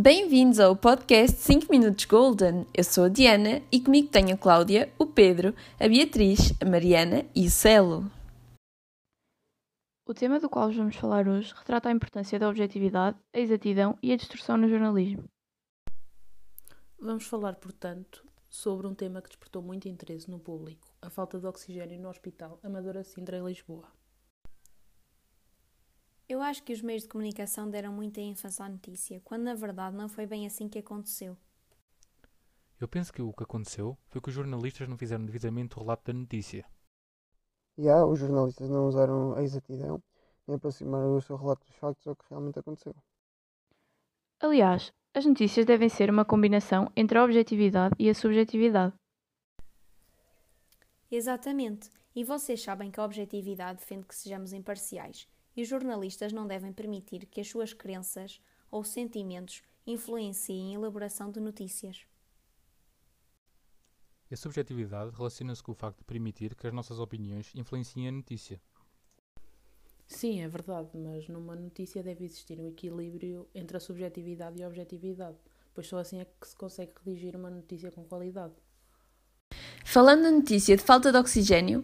Bem-vindos ao podcast 5 Minutos Golden. Eu sou a Diana e comigo tenho a Cláudia, o Pedro, a Beatriz, a Mariana e o Celo. O tema do qual vamos falar hoje retrata a importância da objetividade, a exatidão e a distorção no jornalismo. Vamos falar, portanto, sobre um tema que despertou muito interesse no público: a falta de oxigênio no Hospital Amadora Sintra em Lisboa. Eu acho que os meios de comunicação deram muita ênfase à notícia, quando na verdade não foi bem assim que aconteceu. Eu penso que o que aconteceu foi que os jornalistas não fizeram devidamente o relato da notícia. E há, os jornalistas não usaram a exatidão nem aproximaram o seu relato dos factos ao que realmente aconteceu. Aliás, as notícias devem ser uma combinação entre a objetividade e a subjetividade. Exatamente. E vocês sabem que a objetividade defende que sejamos imparciais e os jornalistas não devem permitir que as suas crenças ou sentimentos influenciem a elaboração de notícias. A subjetividade relaciona-se com o facto de permitir que as nossas opiniões influenciem a notícia. Sim, é verdade, mas numa notícia deve existir um equilíbrio entre a subjetividade e a objetividade, pois só assim é que se consegue redigir uma notícia com qualidade. Falando na notícia de falta de oxigênio,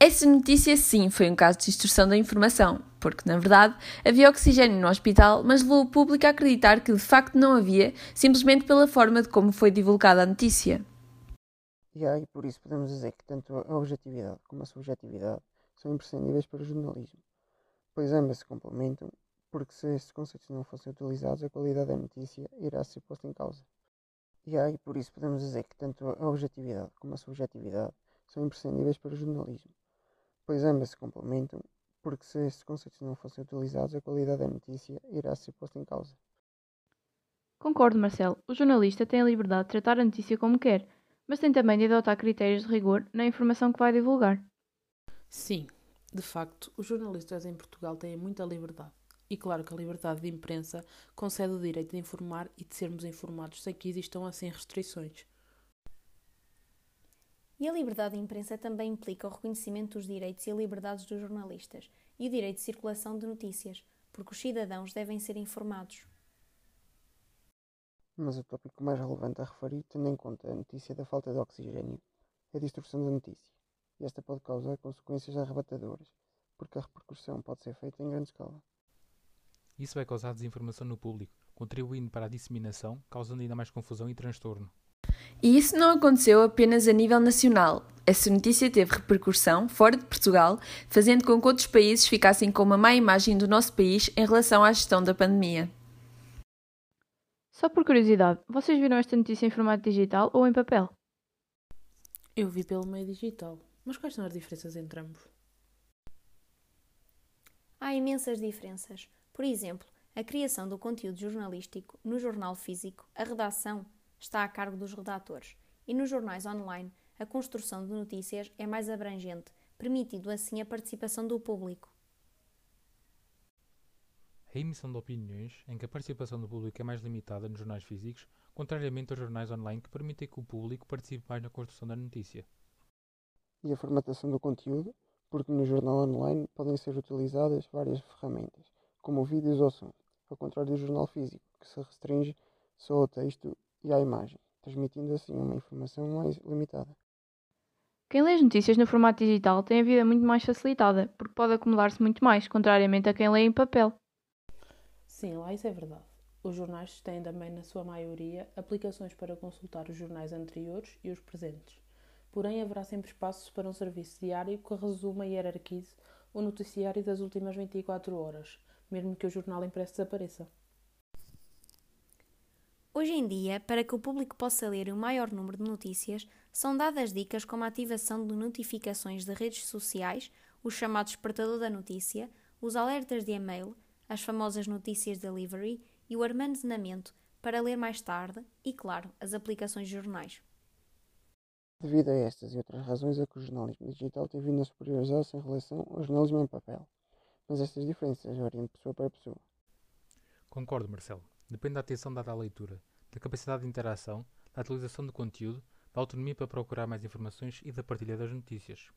essa notícia sim foi um caso de distorção da informação, porque na verdade havia oxigênio no hospital, mas levou o público a acreditar que de facto não havia, simplesmente pela forma de como foi divulgada a notícia. Há, e por isso podemos dizer que tanto a objetividade como a subjetividade são imprescindíveis para o jornalismo, pois ambas se complementam, porque se estes conceitos não fossem utilizados, a qualidade da notícia irá ser posta em causa. E há, e por isso podemos dizer que tanto a objetividade como a subjetividade são imprescindíveis para o jornalismo, pois ambas se complementam, porque se estes conceitos não fossem utilizados, a qualidade da notícia irá ser posta em causa. Concordo, Marcelo. O jornalista tem a liberdade de tratar a notícia como quer, mas tem também de adotar critérios de rigor na informação que vai divulgar. Sim, de facto, os jornalistas em Portugal têm muita liberdade. E claro que a liberdade de imprensa concede o direito de informar e de sermos informados sem que existam assim restrições. E a liberdade de imprensa também implica o reconhecimento dos direitos e liberdades dos jornalistas e o direito de circulação de notícias, porque os cidadãos devem ser informados. Mas o tópico mais relevante a referir, tendo em conta a notícia da falta de oxigênio, é a distorção da notícia. E esta pode causar consequências arrebatadoras, porque a repercussão pode ser feita em grande escala. Isso vai causar desinformação no público, contribuindo para a disseminação, causando ainda mais confusão e transtorno. E isso não aconteceu apenas a nível nacional. Essa notícia teve repercussão fora de Portugal, fazendo com que outros países ficassem com uma má imagem do nosso país em relação à gestão da pandemia. Só por curiosidade, vocês viram esta notícia em formato digital ou em papel? Eu vi pelo meio digital, mas quais são as diferenças entre ambos? Há imensas diferenças. Por exemplo, a criação do conteúdo jornalístico no jornal físico, a redação, está a cargo dos redatores, e nos jornais online, a construção de notícias é mais abrangente, permitindo assim a participação do público. A emissão de opiniões, em que a participação do público é mais limitada nos jornais físicos, contrariamente aos jornais online que permitem que o público participe mais na construção da notícia. E a formatação do conteúdo, porque no jornal online podem ser utilizadas várias ferramentas, como vídeos ou som, ao contrário do jornal físico, que se restringe só ao texto e à imagem, transmitindo assim uma informação mais limitada. Quem lê as notícias no formato digital tem a vida muito mais facilitada, porque pode acumular-se muito mais, contrariamente a quem lê em papel. Sim, lá isso é verdade. Os jornais têm também, na sua maioria, aplicações para consultar os jornais anteriores e os presentes. Porém, haverá sempre espaços para um serviço diário que resuma e hierarquize o noticiário das últimas 24 horas, mesmo que o jornal impresso desapareça. Hoje em dia, para que o público possa ler o maior número de notícias, são dadas dicas como a ativação de notificações de redes sociais, o chamado despertador da notícia, os alertas de e-mail, as famosas notícias delivery e o armazenamento para ler mais tarde e, claro, as aplicações de jornais. Devido a estas e outras razões é que o jornalismo digital tem vindo a superiorizar-se em relação ao jornalismo em papel. Mas estas diferenças variam de pessoa para pessoa. Concordo, Marcelo. Depende da atenção dada à leitura, da capacidade de interação, da atualização do conteúdo, da autonomia para procurar mais informações e da partilha das notícias.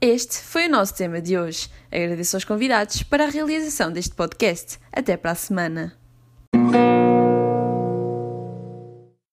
Este foi o nosso tema de hoje. Agradeço aos convidados para a realização deste podcast. Até para a semana.